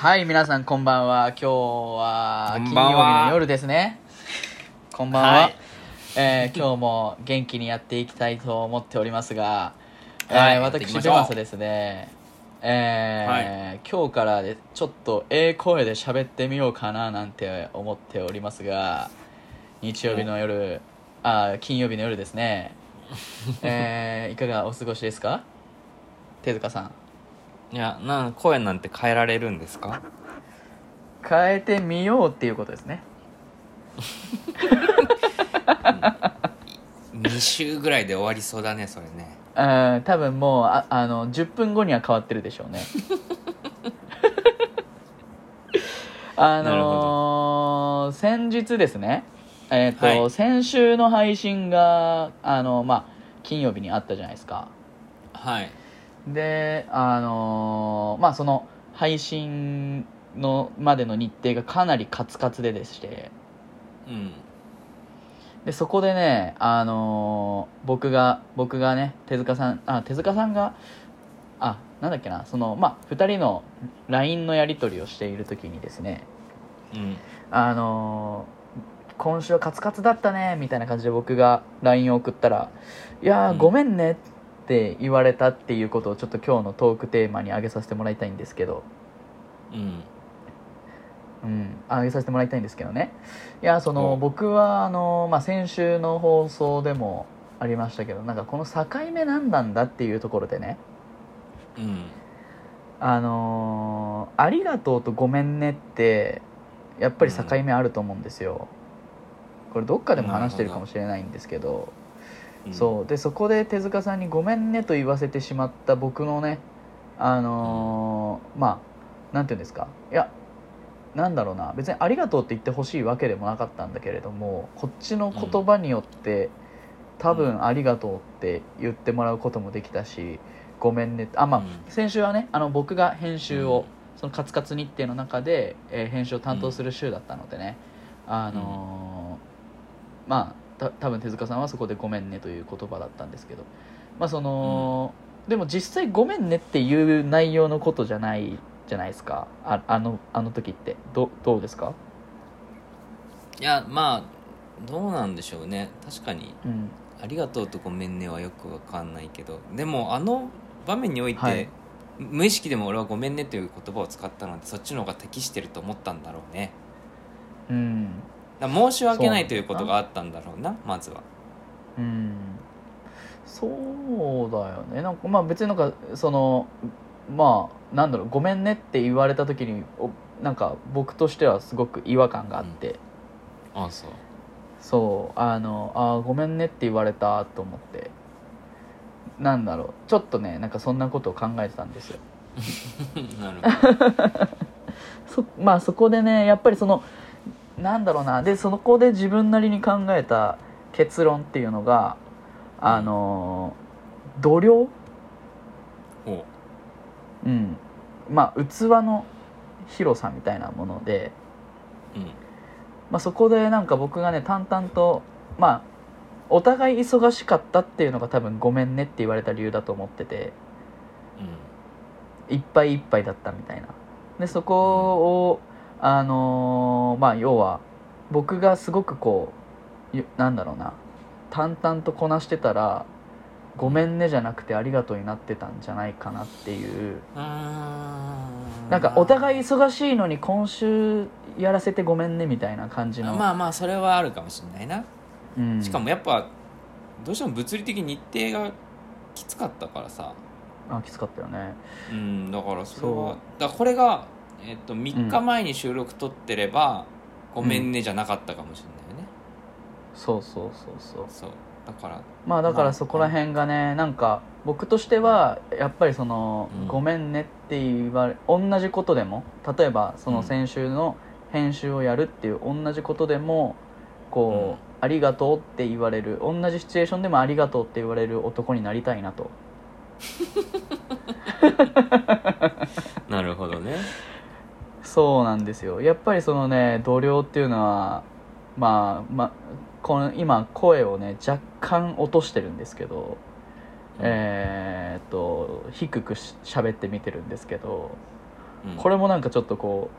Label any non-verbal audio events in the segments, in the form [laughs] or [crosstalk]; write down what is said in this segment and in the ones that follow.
はい、皆さんこんばんは。今日はこ金曜日の夜ですね。こんばんは。はいえー今日も元気にやっていきたいと思っておりますが、えーはいやっていき私、ましょうデマスですね、えー今日からでちょっとええ声で喋ってみようかななんて思っておりますが、日曜日の夜、あー金曜日の夜ですね、[laughs] えーいかがお過ごしですか？手塚さん。いやなん声なんて変えられるんですか？変えてみようっていうことですね。2週ぐらいで終わりそうだねそれね。うん多分もうああの10分後には変わってるでしょうね。[laughs] あのー先日ですね。えっ、と、はい。先週の配信があのまあ金曜日にあったじゃないですか。はいであのーまあその配信のまでの日程がかなりカツカツででして。うん。でそこでね、あのー僕が僕がね手塚さんあ手塚さんがあなんだっけなそのまあ2人の LINE のやり取りをしている時にですねうん。あのー今週はカツカツだったねみたいな感じで僕が LINE を送ったら「いやごめんね」って言われたっていうことをちょっと今日のトークテーマに挙げさせてもらいたいんですけど。うん。うん、あげさせてもらいたいんですけどね。いやそのお僕はあの、まあ、先週の放送でもありましたけどなんかこの境目何なんだっていうところでね。うん。あのーありがとうとごめんねってやっぱり境目あると思うんですよ、これどっかでも話してるかもしれないんですけどうん。そう。でそこで手塚さんに「ごめんね」と言わせてしまった僕のねあのーまあなんていうんですか。いやなんだろうな。別に「ありがとう」って言ってほしいわけでもなかったんだけれどもこっちの言葉によって、多分「ありがとう」って言ってもらうこともできたし「ごめんね」あまあ、うん。先週はねあの僕が編集を、そのカツカツ日程の中で、えー編集を担当する週だったのでね、あのーまあた多分手塚さんはそこで「ごめんね」という言葉だったんですけど。まあその、でも実際「ごめんね」っていう内容のことじゃないじゃないですか。ああのあの時って。どどうですか？いやまあどうなんでしょうね。確かに。うん「ありがとう」と「ごめんね」はよくわかんないけど。でもあの場面において、はい。無意識でも俺は「ごめんね」という言葉を使ったのでそっちの方が適してると思ったんだろうね。うんだ申し訳ないということがあったんだろうなまずは。うん。そうだよね。なんかまあ別になんかそのまあなんだろうごめんねって言われた時におなんか僕としてはすごく違和感があって、ああそう。そう。あのあーごめんねって言われたと思って。なんだろう。ちょっとねなんかそんなことを考えてたんですよ。[laughs] なるほど。[laughs] そまあそこでねやっぱりそのなんだろうな。でそこで自分なりに考えた結論っていうのがあの度量？ほうん。まあ器の広さみたいなもので、ううん。まあ、そこでなんか僕がね淡々とまあお互い忙しかったっていうのが多分ごめんねって言われた理由だと思ってていっぱいいっぱいだったみたいな。でそこをあのーまあ要は僕がすごくこうゆなんだろうな淡々とこなしてたらごめんねじゃなくてありがとうになってたんじゃないかなっていう。なんかお互い忙しいのに今週やらせてごめんねみたいな感じの、まあまあそれはあるかもしれないな、うん、しかもやっぱどうしても物理的に日程がきつかったからさ。あきつかったよね。うんだからそれはだこれが、えっと3日前に収録撮ってれば、ごめんねじゃなかったかもしれないよね、そうそうそうそう。そう。だからまあだかまあらそこら辺がねなんか僕としてはやっぱりその、うん。ごめんねって言われ同じことでも例えばそのうん。先週の編集をやるっていう同じことでもこう、うん。ありがとうって言われる同じシチュエーションでもありがとうって言われる男になりたいなと。[laughs] なるほどねそうなんですよ。やっぱりそのね度量っていうのはまあまあこの今声をね若干落としてるんですけど、えーっと低くし喋ってみてるんですけどうん。これもなんかちょっとこ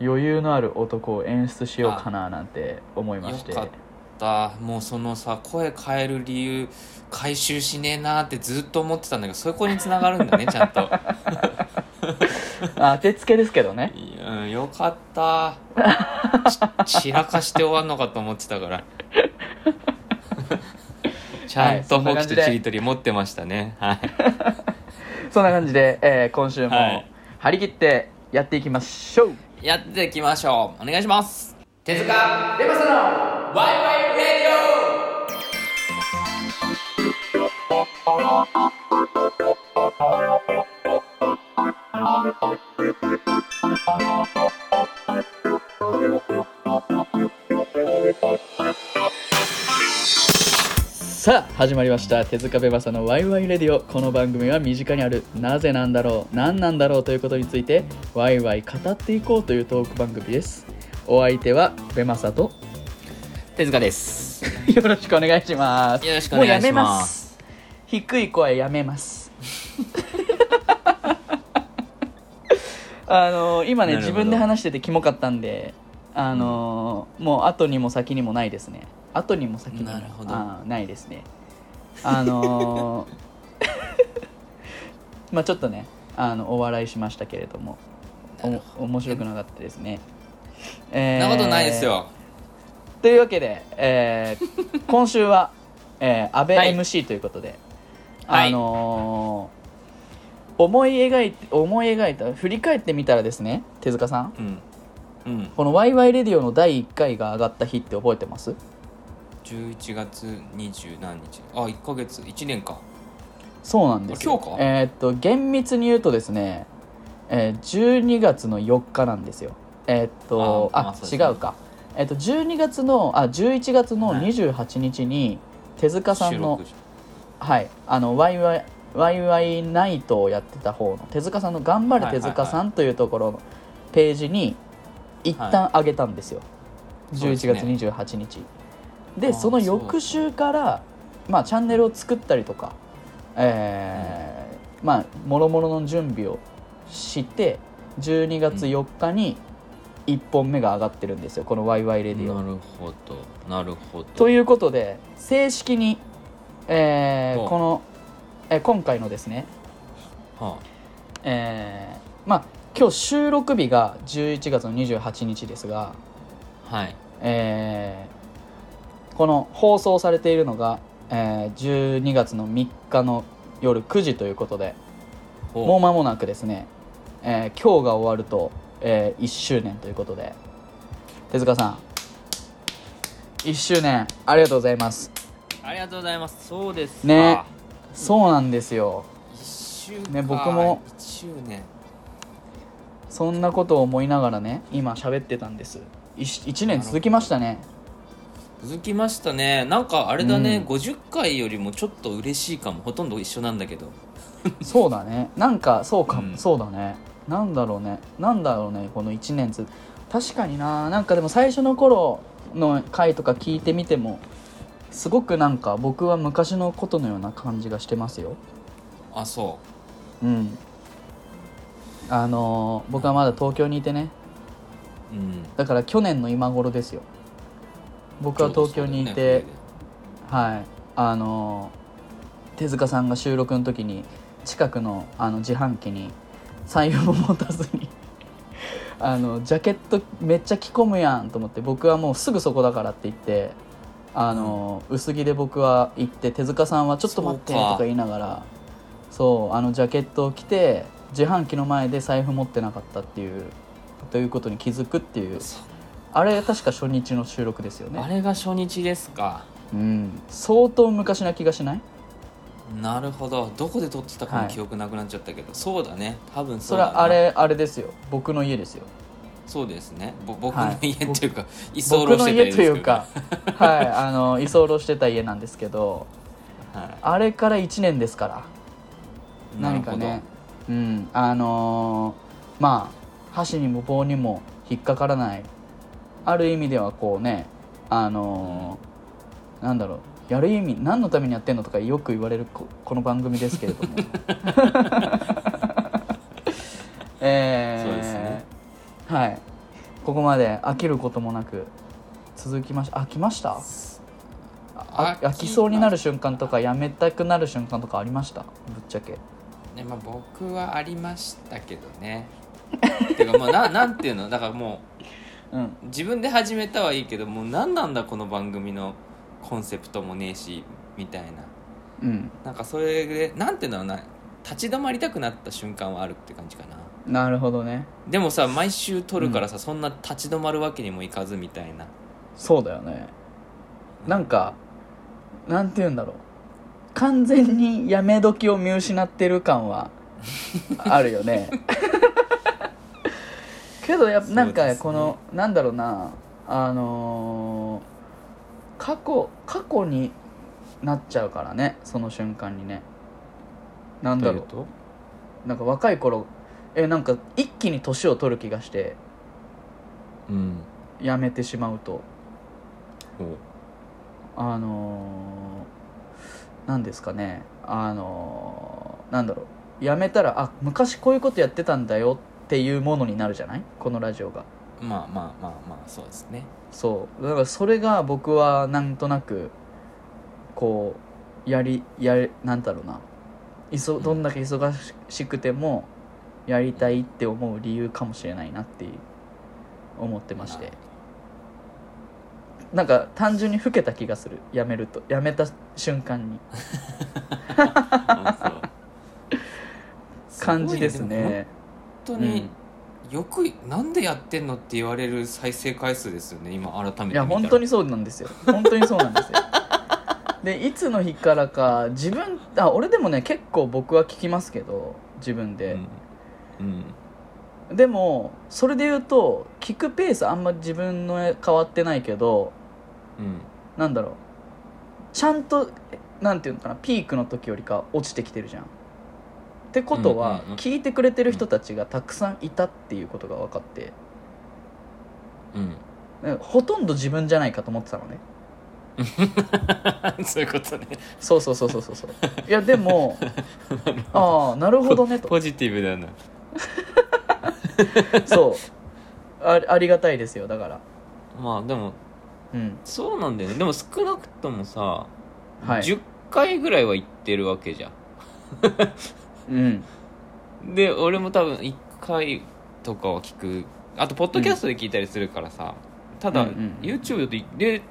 う余裕のある男を演出しようかななんて思いまして。よかった。もうそのさ声変える理由回収しねえなってずっと思ってたんだけどそこに繋がるんだねちゃんと。あ [laughs] 当てつけですけどね。いやよかった。[laughs] ち散らかして終わんのかと思ってたから。[laughs] ちゃんとはいそんなホキ感じでとちりとり持ってましたね。はい [laughs] そんな感じで、えー今週もはい。張り切ってやっていきましょう、やっていきましょう。お願いします。手塚レバサのワイワイレデさあ始まりました。手塚ベバサのワイワイレディオ。この番組は身近にあるなぜなんだろう何なんだろうということについてワイワイ語っていこうというトーク番組です。お相手はベマサと。オ手塚です。[laughs] よろしくお願いします。よろしくお願いします。もうやめます。低い声やめますあの今ね自分で話しててキモかったんであの、もう後にも先にもないですね。後にも先にもないですね。あの [laughs] まあちょっとねあのお笑いしましたけれどもお面白くなかったですね。そえーんなことないですよ。というわけで、えー今週は、えー、安倍はい。MC ということで、はい。あのー思い描いて思い描いた振り返ってみたらですね手塚さん。うん。うん。この「ワイワイレディオ」の第1回が上がった日って覚えてます？11月20何日。あ1ヶ月。1年か。そうなんです。今日か？えーっと厳密に言うとですね、えー12月の4日なんですよ。えーっとあね。違うか。えーっと12月のあ11月のはい28日に手塚さんの、収録はい、あのワイワイワイワイナイトをやってた方の手塚さんの「頑張れ手塚さん」というところのページに一旦上げたんですよ、11そうですね。月28日。であーその翌週からまあチャンネルを作ったりとかえーまあもろもろの準備をして12月4日に1本目が上がってるんですよ。この「ワイワイレディオ」なるほど。なるほど。ということで正式に、えーこの、えー今回のですね、はえーまあ今日収録日が11月の28日ですが、あはい。えーこの放送されているのが、えー12月の3日の夜9時ということでもう間もなくですね、えー今日が終わると、え1周年ということで手塚さん1周年ありがとうございます。ありがとうございます。そうですか。ねそうなんですよ。ね僕もそんなことを思いながらね今喋ってたんです。1, 年続きましたね。続きましたね。なんかあれだね、うん。50回よりもちょっと嬉しいかも。ほとんど一緒なんだけど。[laughs] そうだね。なんかそうかも、うん。そうだね。なんだろうね。なんだろうねこの1年つ。確かにな。なんかでも最初の頃の回とか聞いてみてもすごくなんか僕は昔のことのような感じがしてますよ。あそう。ん。あのー僕はまだ東京にいてね。ううん。だから去年の今頃ですよ。僕は東京にいて、はい。あの手塚さんが収録の時に近くのあの自販機に財布も持たずにあのジャケットめっちゃ着込むやんと思って僕はもうすぐそこだからって言ってあの、薄着で僕は行って手塚さんはちょっと待ってとか。か言いながらそうあのジャケットを着て自販機の前で財布持ってなかったっていうということに気づくっていう。あれ確か初日の収録ですよね。あれが初日ですか。うん。相当昔な気がしない？なるほど。どこで撮ってたかはい。も記憶なくなっちゃったけど、そうだね。多分それはあれあれですよ。僕の家ですよそうですね。ぼ僕のはい。家っていうか、居候僕のしてたというか [laughs] はい。あの居候してた家なんですけどはあれから1年ですから。い、何かね。うん。あのーまあ箸にも棒にも引っかからない。ある意味ではこうねあのーなんだろう。やる意味何のためにやってんのとかよく言われるここの番組ですけれども。[laughs] えーそうですねはい。ここまで飽きることもなく続きました飽きました？あ飽きそうになる瞬間とかやめたくなる瞬間とかありました？ぶっちゃけ。ねまあ、僕はありましたけどね。[laughs] てかもうななんていうの？だからもうん。う自分で始めたはいいけどもう何なんだこの番組のコンセプトもねえしみたいな。うん。なんかそれでなんていうのな？立ち止まりたくなった瞬間はあるって感じかななるほどね。でもさ毎週撮るからさ、そんな立ち止まるわけにもいかずみたいな。そうだよね。なんかなんて言うんだろう。完全にやめ時を見失ってる感は [laughs] あるよね。けどやっぱなんかこの、なんだろうな。あのー過去過去になっちゃうからねその瞬間にね。なんだろうと？なんか若い頃えなんか一気に年を取る気がしてうん。やめてしまうと。お。あのー、なんですかね。あのー、なんだろう。やめたらあ昔こういうことやってたんだよっていうものになるじゃない？このラジオが。まあまあまあまあそうですね。そう。だからそれが僕はなんとなくこうやりやりなんだろうな。いそどんだけ忙しくてもやりたいって思う理由かもしれないなっていう思ってまして。なんか単純に老けた気がする。やめると。やめた瞬間に。[laughs] 感じですね。本当によくなんでやってんのって言われる再生回数ですよね。今改めていや本当にそうなんですよ。本当にそうなんですよ。[laughs] でいつの日からか自分あ俺でもね結構僕は聞きますけど自分で、うん、うん、でもそれで言うと聞くペースあんま自分の変わってないけどうん。なんだろう。ちゃんとなんていうのかなピークの時よりか落ちてきてるじゃん。ってことは、聞いてくれてる人たちがたくさんいたっていうことが分かって。うん。ねほとんど自分じゃないかと思ってたのね。[laughs] そういうことね。そうそうそうそうそう。そういやでも [laughs] ああ。なるほどねと。ポジティブだな [laughs] そう。あありがたいですよだから。まあでもうん。そうなんだよね。でも少なくともさ、はい。10回ぐらいは行ってるわけじゃうん。んで俺も多分1回とかは聞く。あとポッドキャストで聞いたりするからさ、ただ、うんうん YouTube でで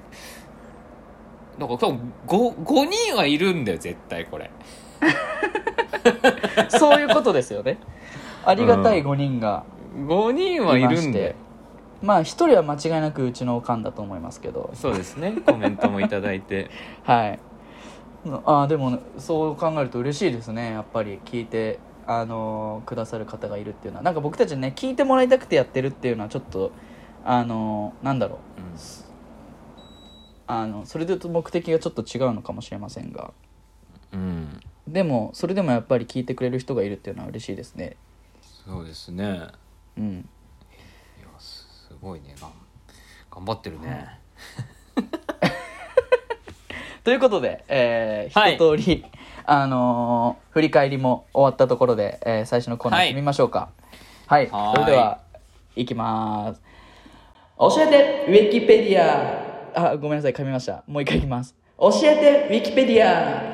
だから多分 5, 5人はいるんだよ絶対これ。[laughs] そういうことですよねありがたい5人が5人はいるんだよまあ1人は間違いなくうちのおかんだと思いますけど。そうですね。コメントもいただいて。[laughs] はい。あーでもそう考えると嬉しいですね。やっぱり聞いてあのーくださる方がいるっていうのは。なんか僕たちね聞いてもらいたくてやってるっていうのはちょっとあのーなんだろう。あのそれで言うと目的がちょっと違うのかもしれませんが。うん、うん、でもそれでもやっぱり聞いてくれる人がいるっていうのは嬉しいですねそうですね。うん。いやすごいね。がん頑張ってるね、[laughs] ということで、えーはい。一通り、あのー振り返りも終わったところで、えー最初のコーナー行ってみましょうか。はい、はーい。それではいきます。教えてウィキペディアあごめんなさい。噛みました。もう一回いきます。教えてウィキペディア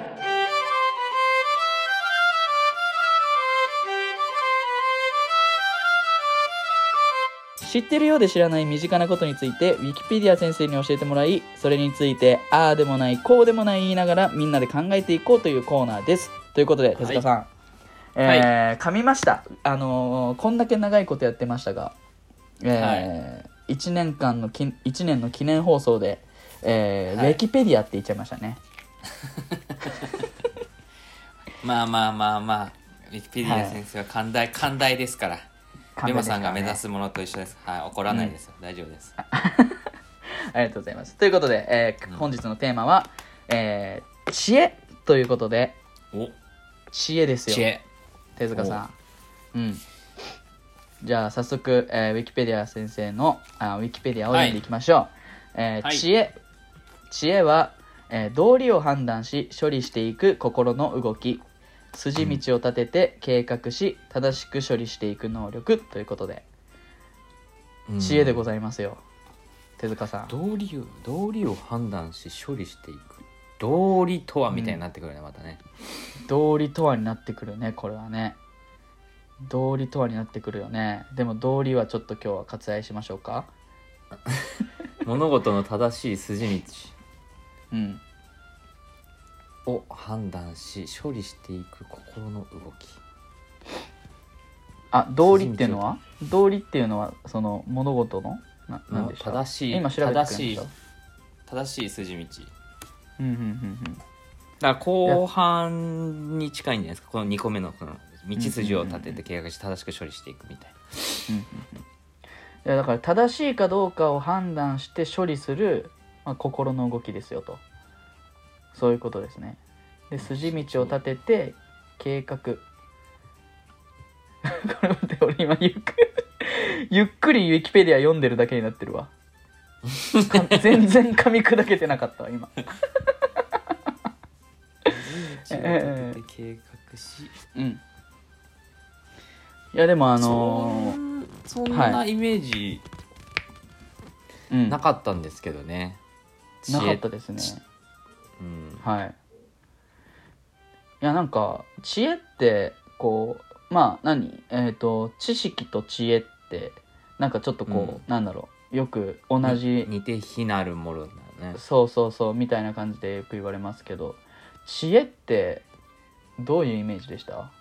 知ってるようで知らない身近なことについてウィキペディア先生に教えてもらいそれについてああでもないこうでもない言いながらみんなで考えていこうというコーナーです。ということで手塚さん、えー噛みました。あのーこんだけ長いことやってましたが、え1年間のき一年の記念放送で、えーはい。ウィキペディアって言っちゃいましたね。[laughs] まあまあまあまあウィキペディア先生は寛大寛大ですからレモさんが目指すものと一緒です。はい。怒らないですよ、大丈夫です。[laughs] ありがとうございます。ということで、えーうん。本日のテーマは、えー知恵ということで。お。知恵ですよ。知恵。手塚さん。うん。じゃあ早速、えーウィキペディア先生のあウィキペディアを読んでいきましょう、えーはい知恵。知恵は、えー道理を判断し処理していく心の動き、筋道を立てて計画し正しく処理していく能力ということでうん。知恵でございますよ。手塚さん。道理を道理を判断し処理していく。道理とはみたいになってくるね、またね。道理とはになってくるねこれはね。道理とはになってくるよね。でも道理はちょっと今日は割愛しましょうか。[laughs] 物事の正しい筋うん。道を判断し処理していく心の動き。あ道理っていうのは？道理っていうのはその物事の？ななんでした正しい今調べてくれま正しい正しい筋道。うんうんうんだから後半に近いんじゃないですか？この2個目のこの道筋を立てて計画して正しく処理していくみたいうんうんうん。いやだから正しいかどうかを判断して処理する、まあ、心の動きですよとそういうことですね。で筋道を立てて計画。[laughs] これ待って俺今ゆっくり [laughs] ゆっくりウィキペディア読んでるだけになってるわ。か [laughs] 全然噛み砕けてなかったわ今。な道を立てて計画し。うん。いやでもあのーそんなイメージうん、なかったんですけどね、なかったですねうん。はい。いやなんか知恵ってこうまあ何？えっ、と知識と知恵ってなんかちょっとこう、うん。なんだろう。よく同じ似て非なるものだね。そうそうそうみたいな感じでよく言われますけど知恵ってどういうイメージでした？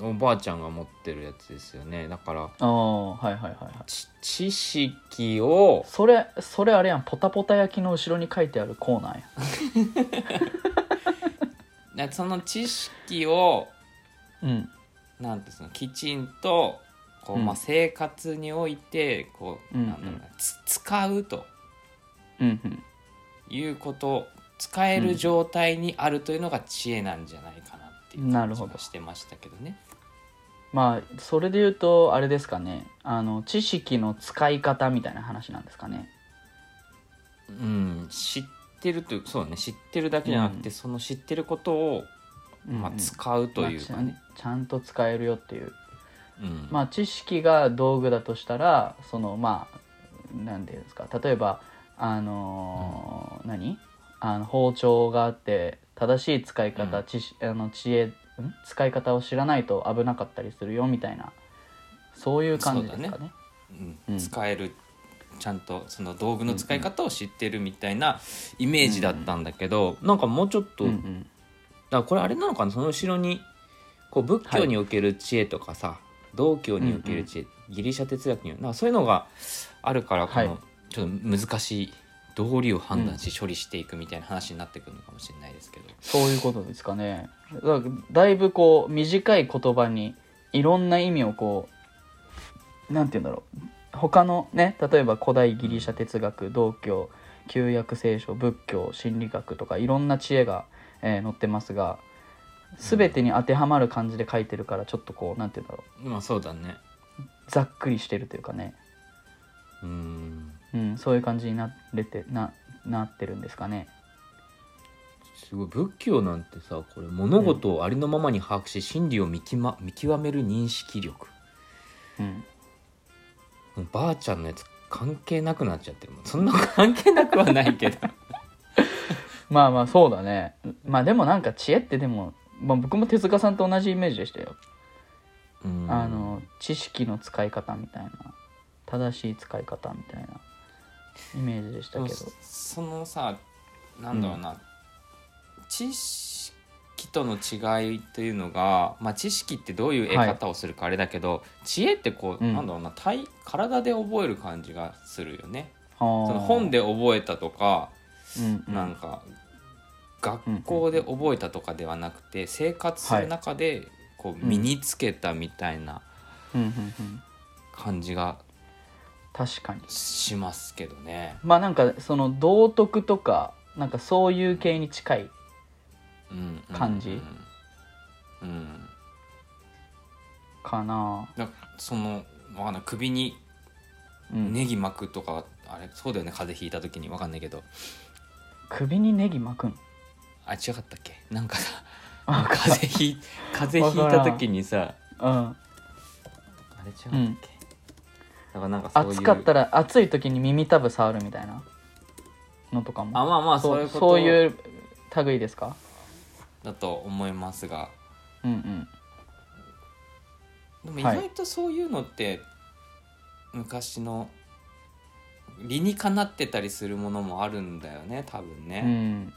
おばあちゃんが持ってるやつですよね。だからああはいはいはいはい。ち知識をそれそれあれやんポタポタ焼きの後ろに書いてあるコーナーやで [laughs] その知識をうん。なんていうのきちんとこう、うん。まあ、生活においてこう、うん。なんだろうなつ使うと。うんうん。いうこと使える状態にあるというのが知恵なんじゃないかなっていう感じなるほど。がしてましたけどね。まあそれで言うとあれですかね。あの知識の使い方みたいな話なんですかね。うん、知ってるというそうね。知ってるだけじゃなくて、うん。その知ってることを、まあ、うん。うん使うというかね。まあちゃんと使えるよっていう。うん。まあ知識が道具だとしたらそのまあ何ていうんですか。例えばあのー何？あの包丁があって正しい使い方、うん。知識あの知恵ん？使い方を知らないと危なかったりするよみたいなそういう感じですかね。うん。うん。使えるちゃんとその道具の使い方を知ってるみたいなイメージだったんだけど、なんかもうちょっと、だかうん。うんらこれあれなのかな？その後ろにこう仏教における知恵とかさ、道教における知恵、ギリシャ哲学になんかそういうのがあるからこの、はい。ちょっと難しい道理を判断し処理していくみたいな話になってくるのかもしれないですけど、そういうことですかね。だだいぶこう短い言葉にいろんな意味をこうなんて言うんだろう。他のね例えば古代ギリシャ哲学道教旧約聖書仏教心理学とかいろんな知恵が、えー載ってますが全てに当てはまる感じで書いてるからちょっとこうなんて言うんだろまあそうだね。うざっくりしてるというかね、うんうん、そういう感じになれてななってるんですかね。すごい仏教なんてさこれ物事をありのままに把握し真理を見き、ま、見極める認識力。うん。もうばあちゃんのやつ関係なくなっちゃってるもん。そんな関係なくはないけど。[laughs] まあまあそうだね。まあでもなんか知恵ってでも、まあ、僕も手塚さんと同じイメージでしたよ、うん。あの知識の使い方みたいな。正しい使い方みたいなイメージでしたけど。そそのさなんだろうな、知識との違いというのが、まあ、知識ってどういう得方をするかあれだけど、知恵ってこう、うん。なんだろうな体体で覚える感じがするよね。そその本で覚えたとか、うんうん。なんか学校で覚えたとかではなくて、生活する中でこう身につけたみたいなうんうんうん。感じが確かに。しますけどね。まあなんかその道徳とかなんかそういう系に近いうんうん感じうん。うん。かな。だそのわかんない。首にうん。ネギ巻くとか、あれ？そうだよね。風邪ひいた時に。わかんないけど。首にネギ巻くんあ違かったっけ？なんかさあ風邪ひい風邪ひいた時にさうん。あれ違うっけ、だからなんかそういう暑かったら暑い時に耳たぶ触るみたいなのとかも。あまあまあそういうこと。そういう類ですか？だと思いますが。うんうん。でも意はい。外とそういうのって昔の理にかなってたりするものもあるんだよね多分うね、ん。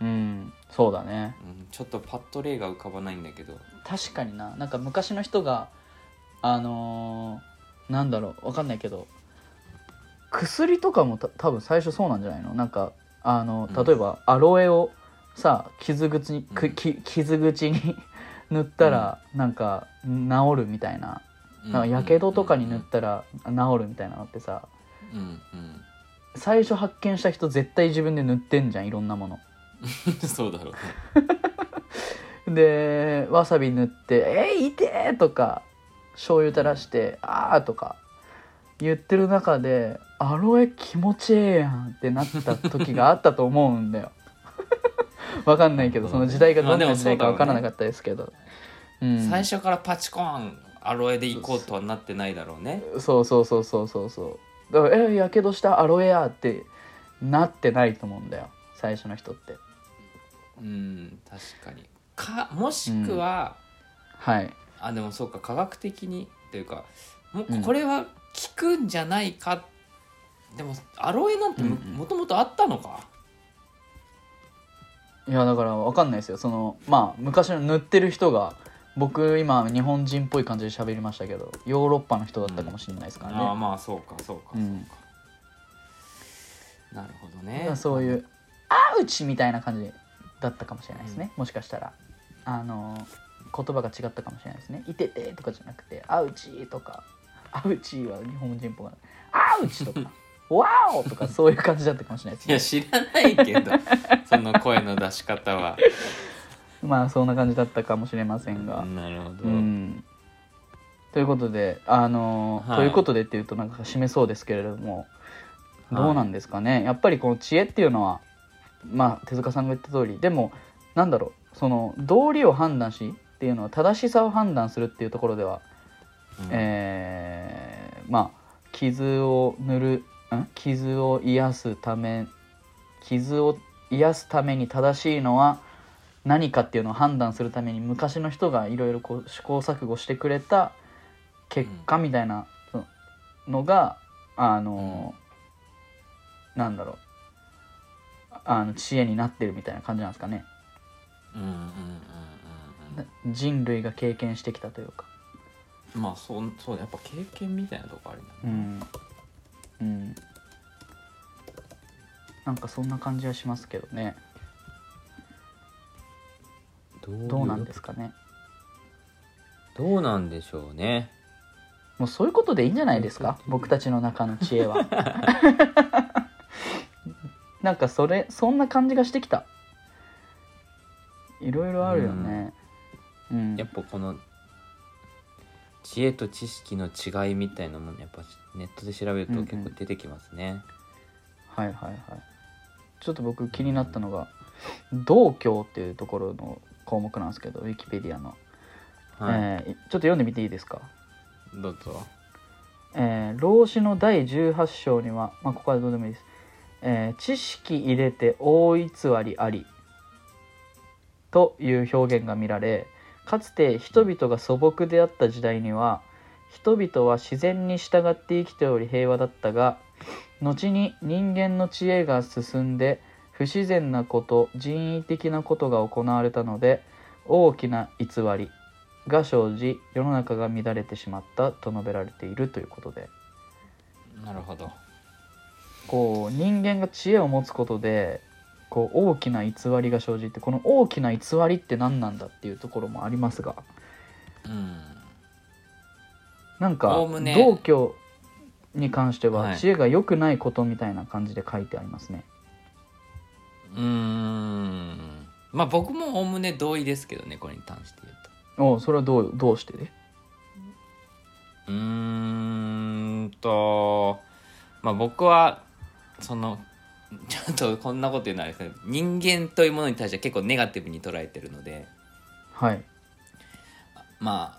うん。そうだね。うんちょっとパッと例が浮かばないんだけど。確かにな。なんか昔の人があのーなんだろうわかんないけど薬とかもた多分最初そうなんじゃないの？なんかあのうん。例えばアロエをさ傷口に、くうん。き傷口に [laughs] 塗ったらなんか治るみたいな。なんかやけどとかに塗ったら治るみたいなのってさうんうん。最初発見した人絶対自分で塗ってんじゃんいろんなもの。う [laughs] んそうだろうね。[laughs] でわさび塗って「えー、痛え!」とか醤油垂らして「あー」とか言ってる中で「アロエ気持ちええやん」ってなった時があったと思うんだよ。[laughs] わかんないけどその時代がどんな時代かわからなかったですけど、うん、最初からパチコーンアロエで行こうとはなってないだろうね。そうそうそうそうそうそう。だから「えやけどした？アロエや」ってなってないと思うんだよ。最初の人って。うん確かに。かもしくは、はいあでもそうか科学的にというかもうんうこれは効くんじゃないか、でもアロエなんてもうんうん。もともとあったのか？いやだからわかんないですよ。そのまあ昔の塗ってる人が僕今日本人っぽい感じで喋りましたけどヨーロッパの人だったかもしれないですからね、ああまあそうかそうかそうか、うん。なるほどね。らそういう「アウチ!」みたいな感じだったかもしれないですね、もしかしたら。あの言葉が違ったかもしれないですね「いてて」とかじゃなくて「アウチ!」とか「アウチ!」は日本人っぽくない「アウチ!」とか「ワオ!」とかそういう感じだったかもしれないいですねや知らないけど [laughs] その声の出し方はまあそんな感じだったかもしれませんが、なるほど、うん、ということであの、はいということでっていうとなんか締めそうですけれどもはいどうなんですかね、やっぱりこの知恵っていうのはまあ手塚さんが言った通りでもなんだろうその道理を判断しっていうのは正しさを判断するっていうところでは、うん。えーまあ傷を塗るん？傷を癒すため傷を癒すために正しいのは何かっていうのを判断するために昔の人がいろいろこう試行錯誤してくれた結果みたいなのが、あの、なんだろう。あの知恵になってるみたいな感じなんですかね。うんうんうん。うんうん人類が経験してきたというか。まあそうそうやっぱ経験みたいなとこあるうね、ん。うん。なんかそんな感じはしますけどね。どうなんですかね。どうなんでしょうね。もうそういうことでいいんじゃないですか？僕たちの中の知恵は。[laughs] なんかそれそんな感じがしてきた。いろいろあるよね。うん、やっぱこの知恵と知識の違いみたいなものやっぱネットで調べると結構出てきますね、はいはいはい。ちょっと僕気になったのが道教っていうところの項目なんですけどウィキペディアの、はい、えーちょっと読んでみていいですか？どうぞ。えー老子の第18章には、まあ、ここはどうでもいいです、えー知識入れて大偽りあり。という表現が見られかつて人々が素朴であった時代には人々は自然に従って生きており平和だったが後に人間の知恵が進んで不自然なこと人為的なことが行われたので大きな偽りが生じ世の中が乱れてしまったと述べられているということで。なるほど。こう人間が知恵を持つことでこう大きな偽りが生じてこの大きな偽りって何なんだっていうところもありますがうん。なんかおおむね。道教に関してははい。知恵が良くないことみたいな感じで書いてありますね。うーん。まあ僕もおおむね同意ですけどねこれに関して言うと。おそれはどうどうして？でうーんとまあ僕はそのちょっとこんなこと言うのはあれですけど人間というものに対しては結構ネガティブに捉えてるのではい。ま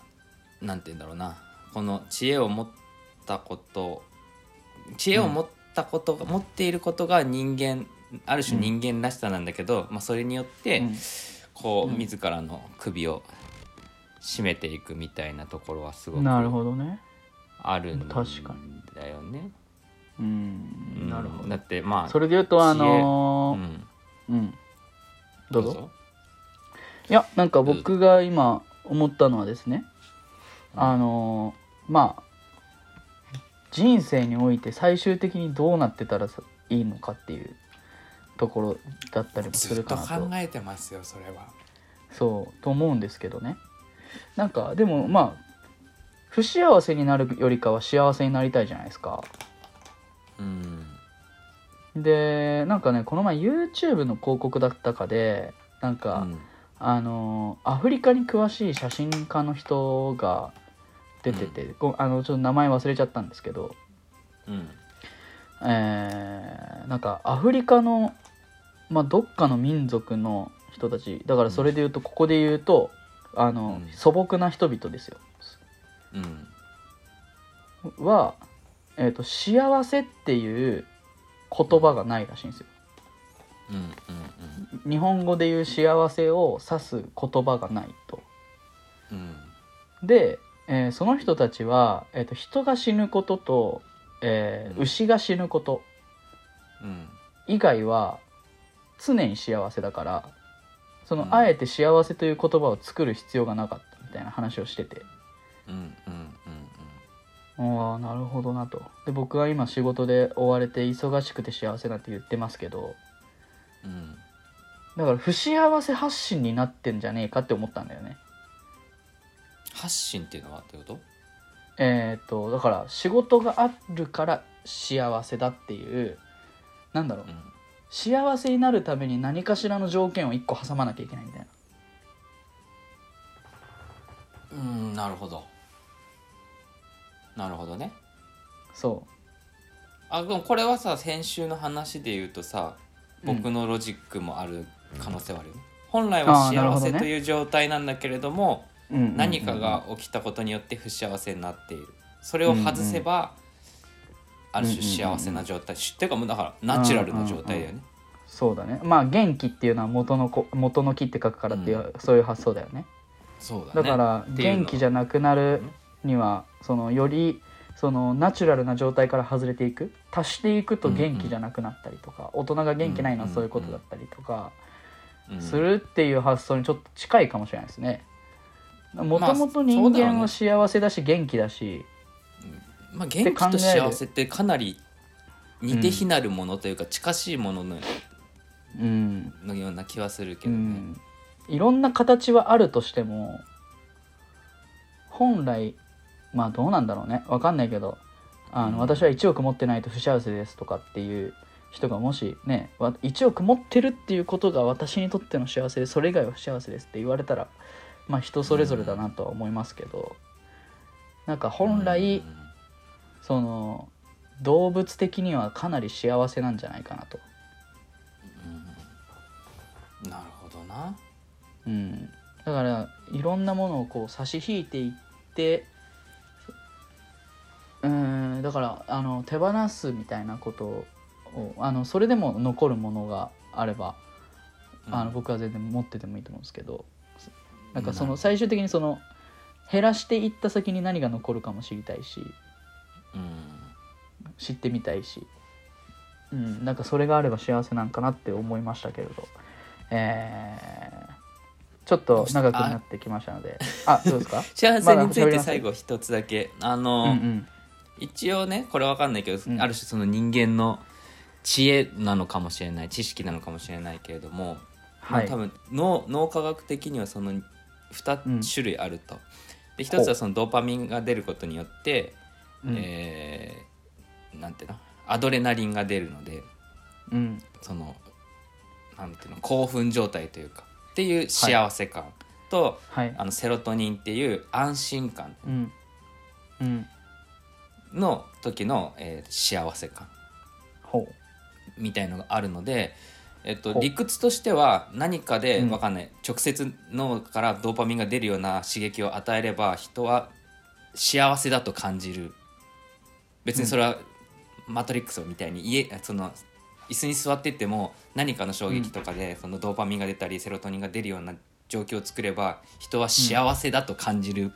あなんて言うんだろうな。この知恵を持ったこと知恵を持ったことが、持っていることが人間ある種人間らしさなんだけど、まあ、それによって、うん。こう、うん。自らの首を絞めていくみたいなところはすごくなるほどね。あるんだ確かよね。うん。うん。なるほど。だってまあそれで言うとあうのーん、うん。どうぞ。いやなんか僕が今思ったのはですねあのーまあ人生において最終的にどうなってたらさいいのかっていうところだったりもするかなと考えてますよそれは。そうと思うんですけどね。なんかでもまあ不幸せになるよりかは幸せになりたいじゃないですかうん。でなんかねこの前 YouTube の広告だったかでなんか、うん。あのアフリカに詳しい写真家の人が出てて、ごあのちょっと名前忘れちゃったんですけど、うん。えーなんかアフリカの、まあ、どっかの民族の人たちだからそれで言うと、ここで言うとあの、うん。素朴な人々ですよ。うん。は、えーと幸せっていう言葉がないらしいんですよ。うんうん日本語で言う幸せを指す言葉がないと。うん。で、えーその人たちは、えー、と人が死ぬことと、えーうん。牛が死ぬことうん。以外は常に幸せだからその、うん。あえて幸せという言葉を作る必要がなかったみたいな話をしてて。うんうんああなるほどなと。で僕は今仕事で追われて忙しくて幸せなんて言ってますけど。うん。うんだから不幸せ発信になってんじゃねえかって思ったんだよね。発信っていうのはってこと？えっ、とだから仕事があるから幸せだっていうなんだろう。うん。幸せになるために何かしらの条件を1個挟まなきゃいけないみたいな。うんなるほどなるほどね。そあでもこれはさ先週の話で言うとさうん。僕のロジックもある可能性はあるよね、本来は幸せという状態なんだけれども何かが起きたことによって不幸せになっている。それを外せば、ある種幸せな状態、っていうかもうだからナチュラルな状態だよね、そうだね。まあ元気っていうのは元のこ元の木って書くからっていう、そういう発想だよね。そうだね。だから元気じゃなくなるにはそのよりそのナチュラルな状態から外れていく足していくと元気じゃなくなったりとか、大人が元気ないのはそういうことだったりとかうん。するっていう発想にちょっと近いかもしれないですね。もともとまあ人間は幸せだし元気だし、まあ、元気と幸せってかなり似て非なるものというか近しいもののうん。のような気はするけうどね、ん、いろんな形はあるとしても本来まあどうなんだろうね。わかんないけどあの、うん。私は1億持ってないと不幸せですとかっていう人がもしねわ1億持ってるっていうことが私にとっての幸せでそれ以外は不幸せですって言われたらまあ人それぞれだなとは思いますけど、なんか本来、うん。その動物的にはかなり幸せなんじゃないかなと。なるほどな。うん、だからいろんなものをこう差し引いていってうんだからあの手放すみたいなことをあのそれでも残るものがあればあのうん僕は全然持っててもいいと思うんですけどなんかその最終的にその減らしていった先に何が残るかも知りたいしうん。知ってみたいし、うん、なんかそれがあれば幸せなんかなって思いましたけれど、えーちょっと長くなってきましたので。あどうですか？[laughs] 幸せについて最後一つだけ。あの、うんうん一応ねこれわかんないけど、うん。ある種その人間の知恵なのかもしれない知識なのかもしれないけれども、まあはい。多分脳脳科学的にはそのうん2種類あると。で一つはそのドーパミンが出ることによって、うん。えーなんていうの？アドレナリンが出るのでうん。そのなんていうの？興奮状態というかっていう幸せ感と、はい。あのセロトニンっていう安心感。うん。うんの時の、えー幸せ感ほみたいのがあるので、えっと、理屈としては何かでうん。わかんない、直接脳からドーパミンが出るような刺激を与えれば人は幸せだと感じる。別にそれはマトリックスみたいに家その椅子に座ってても何かの衝撃とかでそのドーパミンが出たりセロトニンが出るような状況を作れば人は幸せだと感じる。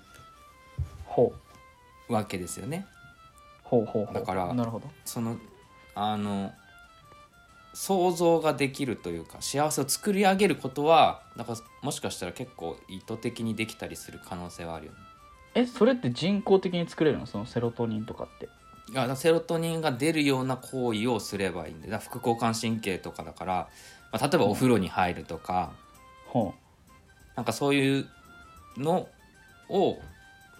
わけですよね。ほうほうほう。だからなるほど。そのあの想像ができるというか幸せを作り上げることはだからもしかしたら結構意図的にできたりする可能性はあるよね。えそれって人工的に作れるの？そのセロトニンとかって。いやセロトニンが出るような行為をすればいいんでだ副交感神経とかだから、まあ、例えばお風呂に入るとか、ほなんかそういうのを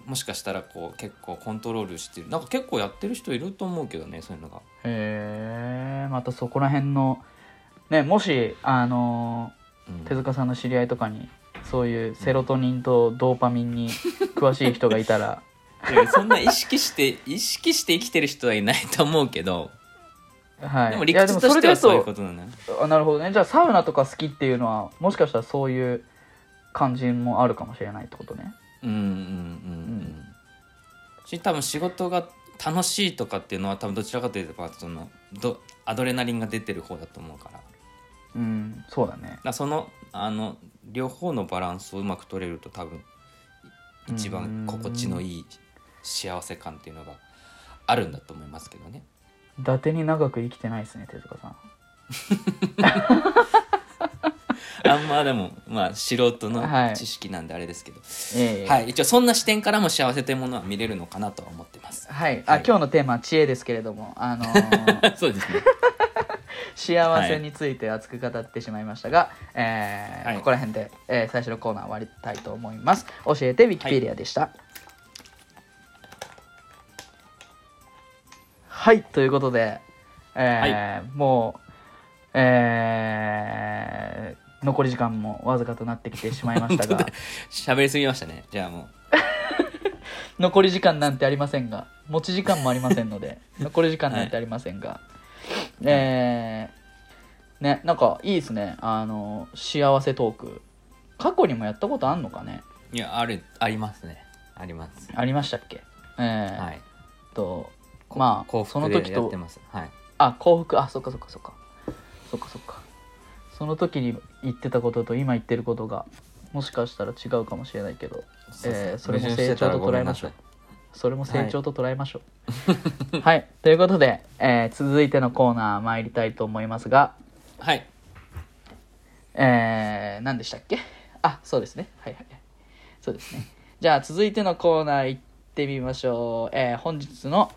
もしかしたらこう結構コントロールしてる。なんか結構やってる人いると思うけどねそういうのが。うへえまたそこら辺のねもしあのうん。手塚さんの知り合いとかにそういうセロトニンとドーパミンに詳しい人がいたら。[laughs] そんな意識して意識して生きてる人はいないと思うけど、はい。でも理屈としてはそういうことなのようとあなるほどね。じゃあサウナとか好きっていうのはもしかしたらそういう感じもあるかもしれないってことねうんうんうん。うんし多分仕事が楽しいとかっていうのは多分どちらかというとそのどアドレナリンが出てる方だと思うから。うんそうだね。らそのあの両方のバランスをうまく取れると多分一番心地のいい幸せ感っていうのがあるんだと思いますけどね。伊達に長く生きてないですね手塚さん [laughs] [laughs] あんまでもまあ素人のはい。知識なんであれですけど、ええ。はい、一応そんな視点からも幸せというものは見れるのかなとは思ってます。はい、あはい。今日のテーマは知恵ですけれども、あのー [laughs] そうですね。[laughs] 幸せについて熱く語ってしまいましたが、えーはい。ここら辺で、えー最初のコーナー終わりたいと思います。教えてウィキペディアでした。はい、ということで、えーもうえー残り時間もわずかとなってきてしまいましたが [laughs] 喋りすぎましたね。じゃあも [laughs] 残り時間なんてありませんが持ち時間もありませんので残り時間なんてありませんが、えーねなんかいいですねあの幸せトーク過去にもやったことあんのかね？ういやあるありますね。あります。ありましたっけ？えーはい。とまあ幸その時とやってます。はい。あ幸福あそっかそっかそっかそっかそっかその時に言ってたことと今言ってることがもしかしたら違うかもしれないけどえーそれも成長と捉えましょう。それも成長と捉えましょう。はい、[laughs] ということで、えー続いてのコーナー参りたいと思いますが、はい。えー、何でしたっけ？あそうですね。はいはいはい。そうですね。じゃあ続いてのコーナー行ってみましょう、えー本日の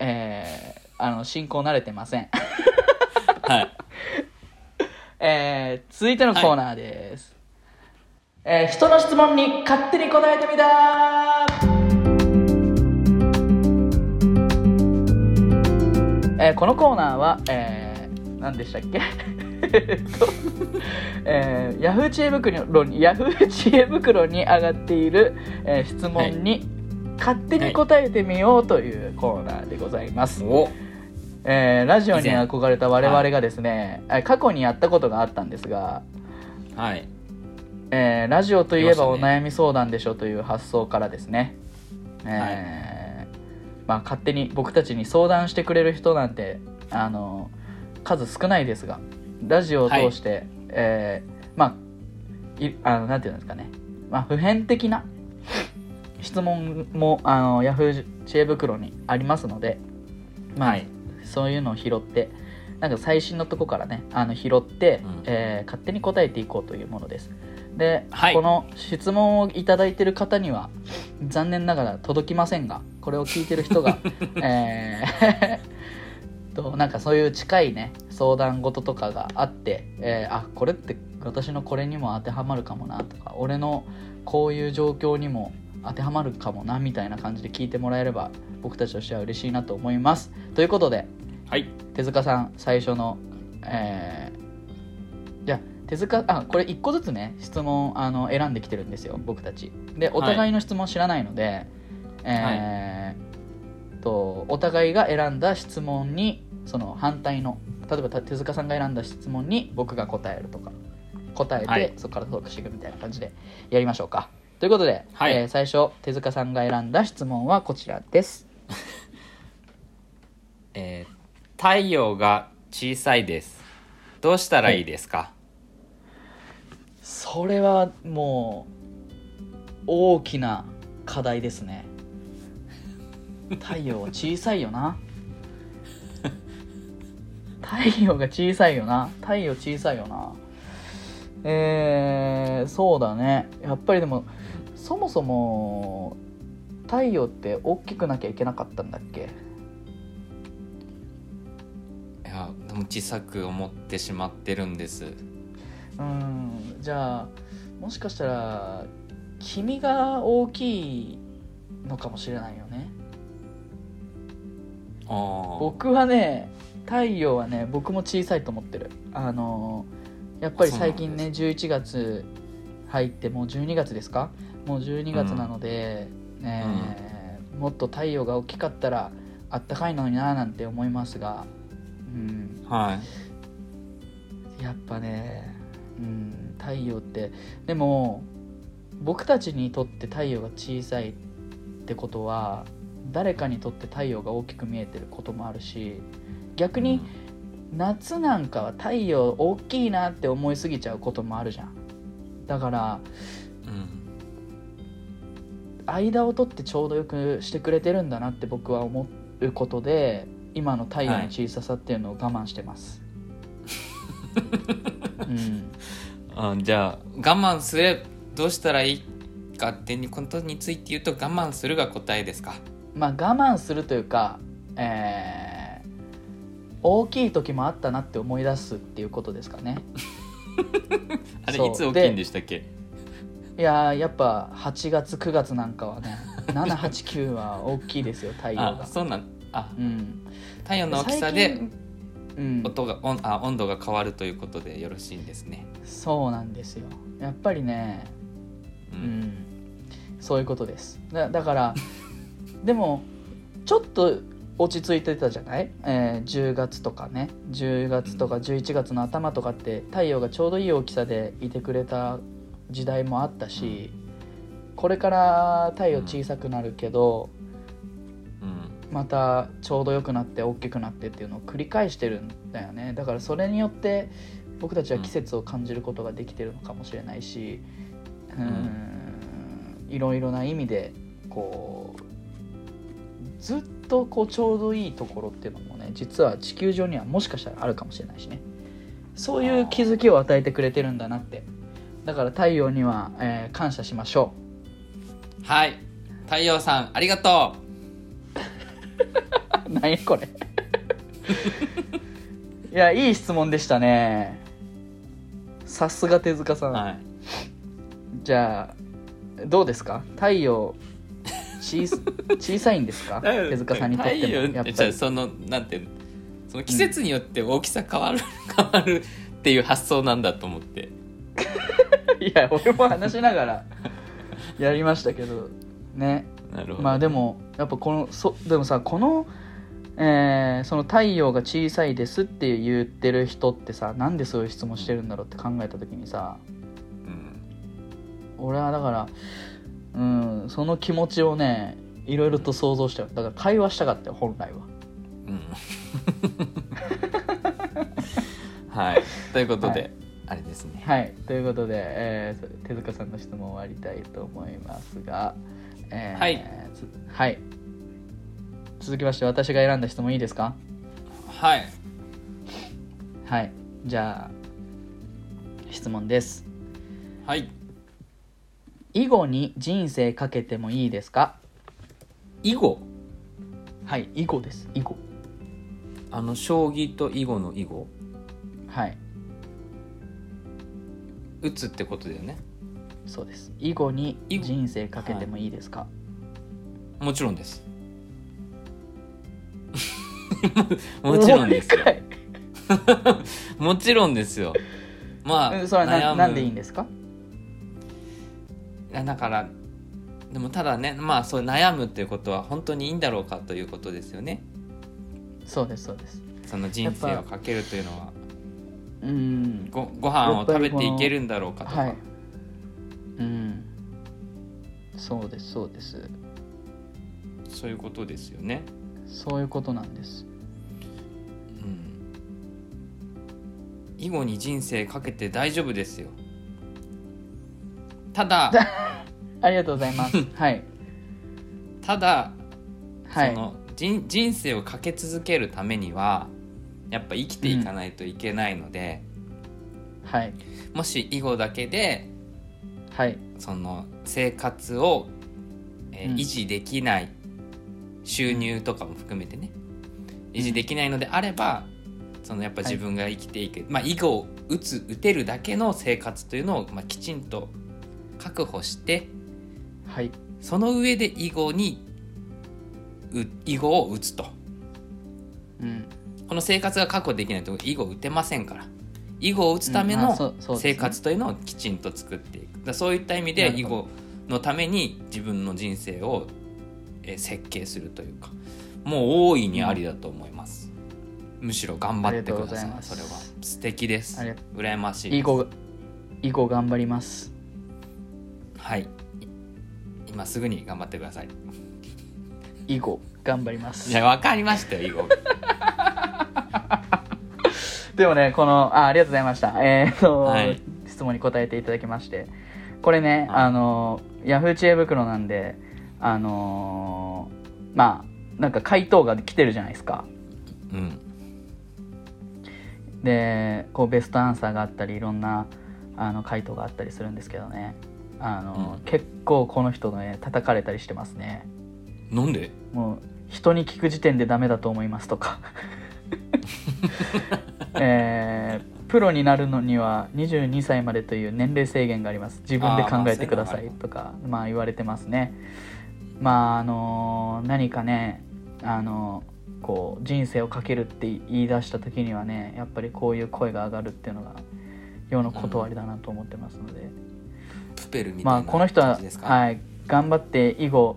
えーあの進行慣れてません [laughs] はい。えー続いてのコーナーです、えー人の質問に勝手に答えてみたえーこのコーナーは、えー何でしたっけ？[laughs] えー、ヤフー知恵袋にヤフー知恵袋に上がっている、えー質問に勝手に答えてみようというコーナーでございます、おえーラジオに憧れた我々がですね、えー過去にやったことがあったんですが、はい。えーラジオといえばお悩み相談でしょという発想からですね、えーまあ、勝手に僕たちに相談してくれる人なんてあの数少ないですがラジオを通して、えーまあいあのなんていうんですかね、まあ、普遍的な質問もあのヤフー知恵袋にありますので、まあはい。そういうのを拾ってなんか最新のとこからねあの拾って、うん。えー勝手に答えていこうというものです。で、はい。この質問をいただいている方には残念ながら届きませんがこれを聞いてる人が [laughs] えー [laughs] となんかそういう近いね相談事とかがあって、えーあこれって私のこれにも当てはまるかもなとか俺のこういう状況にも当てはまるかもなみたいな感じで聞いてもらえれば僕たちとしては嬉しいなと思います。ということではい。手塚さん最初のえー、じゃあ手塚あこれ1個ずつね質問あの選んできてるんですよ僕たち。でお互いの質問知らないので、えーとお互いが選んだ質問にその反対の例えば手塚さんが選んだ質問に僕が答えるとか答えて、はい。そこからトークしていくみたいな感じでやりましょうか。ということで、はい。えー最初手塚さんが選んだ質問はこちらです。[laughs] えー太陽が小さいです。どうしたらいいですか、それはもう大きな課題ですね。太陽は小さいよな。太陽が小さいよな。太陽小さいよな。えー、そうだね。やっぱりでもそもそも太陽って大きくなきゃいけなかったんだっけ？小さく思ってしまってるんです。うん。じゃあもしかしたら君が大きいのかもしれないよね。僕はね太陽はね僕も小さいと思ってる。あのやっぱり最近ね11月入ってもう12月ですか？もう12月なので、ねもっと太陽が大きかったらあったかいのにななんて思いますがうん。はい。やっぱね、うん、太陽って。でも僕たちにとって太陽が小さいってことは誰かにとって太陽が大きく見えてることもあるし逆に夏なんかは太陽大きいなって思いすぎちゃうこともあるじゃん。だからうん。間を取ってちょうどよくしてくれてるんだなって僕は思うことで今の太陽の小ささっていうのを我慢してます、[laughs] うん。あじゃあ我慢すれどうしたらいいかっていうことについて言うと我慢するが答えですか？まあ我慢するというか、えー大きい時もあったなって思い出すっていうことですかね。[laughs] あれいつ大きいんでしたっけ？いやーやっぱ8月9月なんかはね789は大きいですよ太陽あがそうなんあ。うん太陽の大きさ最で近うん、音が温あ温度が変わるということでよろしいんですね。そうなんですよ。やっぱりねううん。んそういうことです。だだから [laughs] でもちょっと落ち着いてたじゃない、えー10月とかね。10月とか11月の頭とかって太陽がちょうどいい大きさでいてくれた時代もあったし、これから太陽小さくなるけど、うんまたちょうど良くなって大きくなってっていうのを繰り返してるんだよね。だからそれによって僕たちは季節を感じることができてるのかもしれないしうん。いろいろな意味でこうずっとこうちょうどいいところっていうのもね実は地球上にはもしかしたらあるかもしれないしね。そういう気づきを与えてくれてるんだなって。だから太陽には、えー感謝しましょはい。太陽さんありがとう [laughs] 何やこれ。いやいい質問でしたね。さすが手塚さ、うん。はい。じゃあどうですか？太陽小さ [laughs] 小さいんですか？手塚さんにとっても。やっぱり。そのなんていうの？その季節によって大きさ変わる、変わるっていう発想なんだと思って。[laughs] いや俺も話しながらやりましたけどねなるほど、まあでもやっぱこのそでもさこの、えーその太陽が小さいですって言ってる人ってさなんでそういう質問してるんだろうって考えた時にさうん。俺はだからうんその気持ちをねいろいろと想像したよだから会話したかったよ本来は。うん。[laughs] はい。ということで、はい。あれですね。はい。ということで、えー手塚さんの質問を終わりたいと思いますが、えーはい。つはい。続きまして私が選んだ質問いいですか？はい。はい。じゃあ質問です。はい。囲碁に人生かけてもいいですか？囲碁？はい囲碁です。囲碁。あの将棋と囲碁の囲碁。はい。打つってことだよねそうです。囲碁に人生かけてもいいですか、もちろんです。[laughs] もちろんですよ。[laughs] もちろんですよ。まあうんそれはんでいいんですか？だからでもただねまあそう悩むっていうことは本当にいいんだろうかということですよね。そうですそうです。その人生をかけるというのは。うん。ごご飯を食べていけるんだろうかとか、はいうん。そうですそうです。そういうことですよね。そういうことなんです。うん、囲碁に人生かけて大丈夫ですよ。ただ [laughs] ありがとうございます。[laughs] はい。ただ、はい。その人人生をかけ続けるためにはやっぱ生きていかないといけないので、はい。もし囲碁だけではい。その生活を、えーうん。維持できない収入とかも含めてね。維持できないのであればそのやっぱ自分が生きていく、まあ囲碁を打つ打てるだけの生活というのを、まあ、きちんと確保してはい。その上で囲碁にう囲碁を打つと。うん。この生活が確保できないと囲碁打てませんから囲碁を打つための生活というのをきちんと作っていく。そういった意味で囲碁のために自分の人生をえー設計するというかもう大いにありだと思います、むしろ頑張ってくださいそれは。素敵です。羨ましいです。囲碁囲碁頑張ります。はい。い今すぐに頑張ってください。囲碁頑張ります。いや分かりましたよ囲碁でもねこのあありがとうございました。えーっと、はい。質問に答えていただきまして。これね、はい。あのヤフー知恵袋なんであのーまあなんか回答が来てるじゃないですか。うん。でこうベストアンサーがあったりいろんなあの回答があったりするんですけどね。あの、うん。結構この人ね叩かれたりしてますね。なんで？もう人に聞く時点でダメだと思いますとか [laughs] えープロになるのには22歳までという年齢制限があります。自分で考えてくださいとかまあ言われてますね。まああの何かねあのこう人生をかけるって言い出した時にはねやっぱりこういう声が上がるっていうのが世の断りだなと思ってますので、プペルみたいまあなこの人は感じですか、はい頑張って囲碁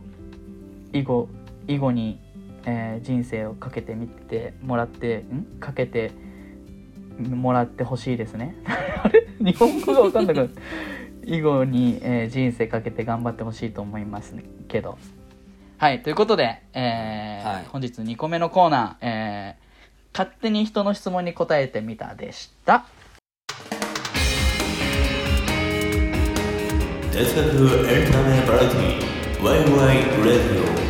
囲碁囲碁に、えー人生をかけてみてもらってん？かけてもらってほしいですね。[laughs] あれ？日本語が分かんなくなる。[laughs] 囲碁に、えー人生かけて頑張ってほしいと思いますねけど。はいということで、えーはい。本日2個目のコーナー、えー勝手に人の質問に答えてみたでした。哲学エンタメバラエティワイワイレディ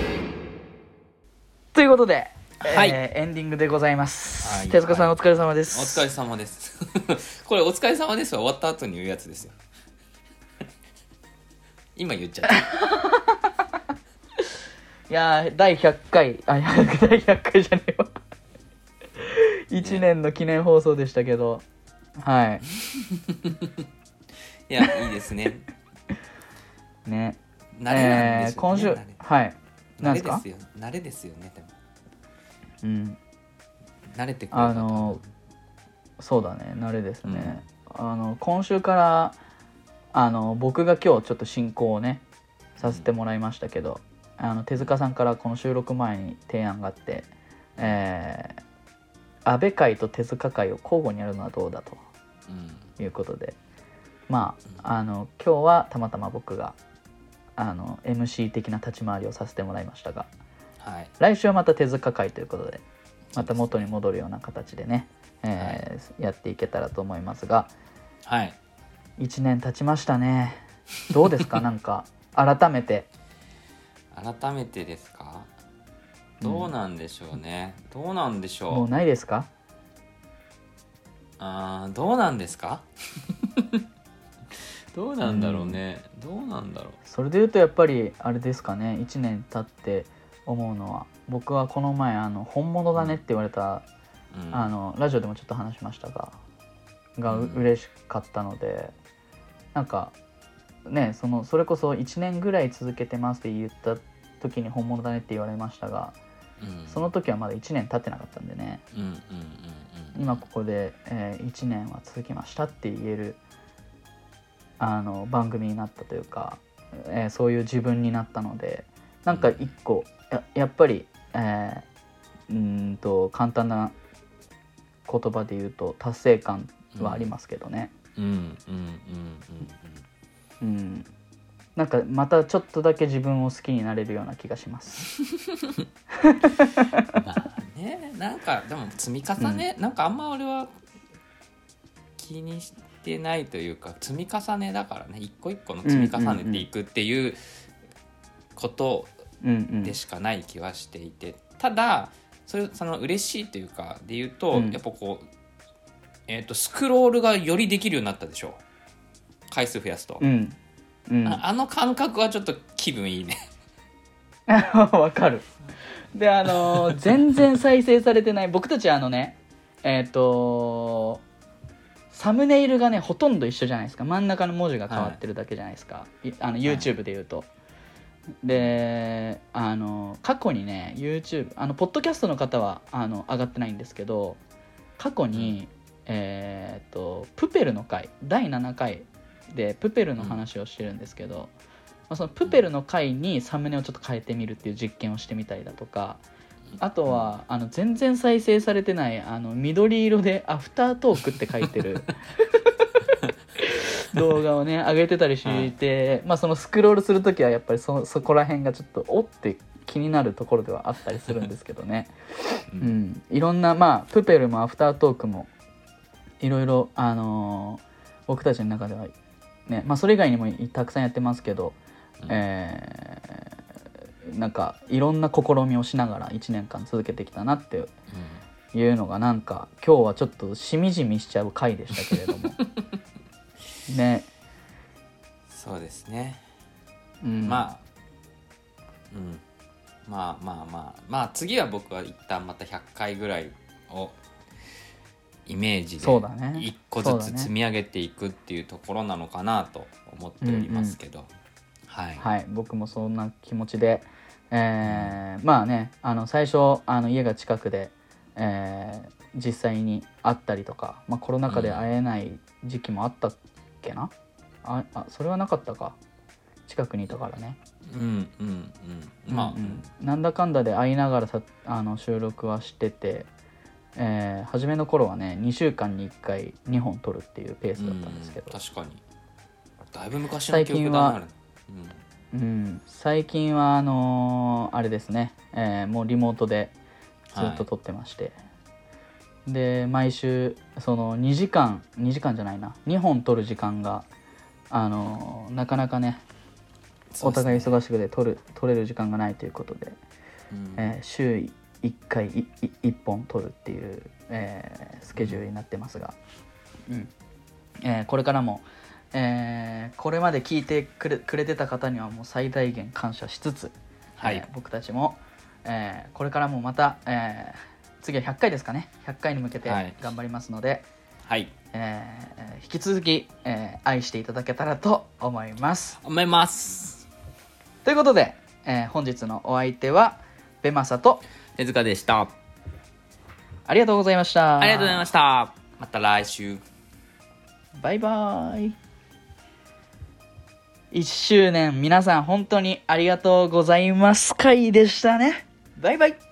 ということで、はい。えーエンディングでございます、はい。手塚さん、お疲れ様でおす疲れ様です。[laughs] これお疲れ様ですは終わった後に言うやつですよ。[laughs] 今言っちゃった。[laughs] いやー第100回。あいや第100回じゃねえわ。1年の記念放送でしたけど。はい。いやいいですね。ね。慣れなんでしょうね、えー今週慣れ。はい慣れですよ。慣れですよ。ねでも。うん。慣れてくればあのそうだね。慣れですね、あの今週からあの僕が今日ちょっと進行をねさせてもらいましたけど、あの手塚さんからこの収録前に提案があって、えー、安倍会と手塚会を交互にやるのはどうだとうん。いうことで。まああの今日はたまたま僕があの MC 的な立ち回りをさせてもらいましたが。はい。来週はまた手塚会ということでまた元に戻るような形でね、えーやっていけたらと思いますが。はい。1年経ちましたね。どうですか？[laughs] なんか改めて。改めてですか？どうなんでしょうね、どうなんでしょう。もうないですか？あーどうなんですか？[laughs] どうなんだろうね、どうなんだろう。それで言うとやっぱりあれですかね。1年経って思うのは。僕はこの前あの本物だねって言われた、うん。あのラジオでもちょっと話しましたががううん。嬉しかったのでなんかねそのそれこそ1年ぐらい続けてますって言った時に本物だねって言われましたがうん。その時はまだ1年経ってなかったんでね。うんうんうんうん。今ここで、え1年は続きましたって言えるあの番組になったというか、えーそういう自分になったのでなんか一個ややっぱり、えーうーんと簡単な言葉で言うと達成感はありますけどね、うん。うん。うん。うん。うん。なんかまたちょっとだけ自分を好きになれるような気がします。う [laughs] んまあねなんかでも積み重ね、なんかあんま俺は気にしてないというか積み重ねだからね。一個一個の積み重ねていくっていうことでしかない気はしていて、ただそれその嬉しいというかで言うと、うん。やっぱこう、えー、とスクロールがよりできるようになったでしょ。回数増やすと、うん。うん。ああの感覚はちょっと気分いいね。[laughs] わかる。であのー全然再生されてない僕たちあのねえっ、とサムネイルがねほとんど一緒じゃないですか。真ん中の文字が変わってるだけじゃないですか、い。あの YouTube で言うと、であの過去にね YouTube あのポッドキャストの方はあの上がってないんですけど過去に、えっ、とプペルの回第7回でプペルの話をしてるんですけど、まあ、そのプペルの回にサムネをちょっと変えてみるっていう実験をしてみたりだとかあとはあの全然再生されてないあの緑色で「アフタートーク」って書いてる [laughs] 動画をね上げてたりして、まあ、そのスクロールする時はやっぱりそそこら辺がちょっとおって気になるところではあったりするんですけどね、ううん。ん、いろんなまあプペルもアフタートークもいろいろあのー僕たちの中ではねまあそれ以外にもたくさんやってますけど、うん。えーなんかいろんな試みをしながら1年間続けてきたなっていうのがなんか今日はちょっとしみじみしちゃう回でしたけれども。[laughs] ね、そうですね。うん、まあうん。まあまあまあ。まあ次は僕は一旦また100回ぐらいをイメージで一個ずつ積み上げていくっていうところなのかなと思っておりますけど、はい、はい。僕もそんな気持ちで、えーまあねあの最初あの家が近くで、えー実際に会ったりとか、まあ、コロナ禍で会えない時期もあったっけな、ああそれはなかったか。近くにいたからね。うんうんうん。まあ、うん。うんなんだかんだで会いながらさあの収録はしてて、えー初めの頃はね2週間に1回2本撮るっていうペースだったんですけど、うん確かに。だいぶ昔の記憶だなうん、最近はあのーあれですね、えーもうリモートでずっと撮ってまして、で毎週その2時間2時間じゃないな。2本撮る時間があのーなかなかねうんお互い忙しくて撮る撮れる時間がないということで、うん。えー週1回いい1本撮るっていう、えースケジュールになってますが、うん。えーこれからも、えーこれまで聞いてくれくれてた方にはもう最大限感謝しつつ、はい。えー僕たちも、えーこれからもまた、えー次は100回ですかね。100回に向けてはい。頑張りますので、はい。えー引き続き、えー愛していただけたらと思います。思います。ということで、えー本日のお相手はベマサと手塚でした。ありがとうございました。ありがとうございました。また来週。バイバイ。1周年皆さん本当にありがとうございます回でしたね。バイバイ。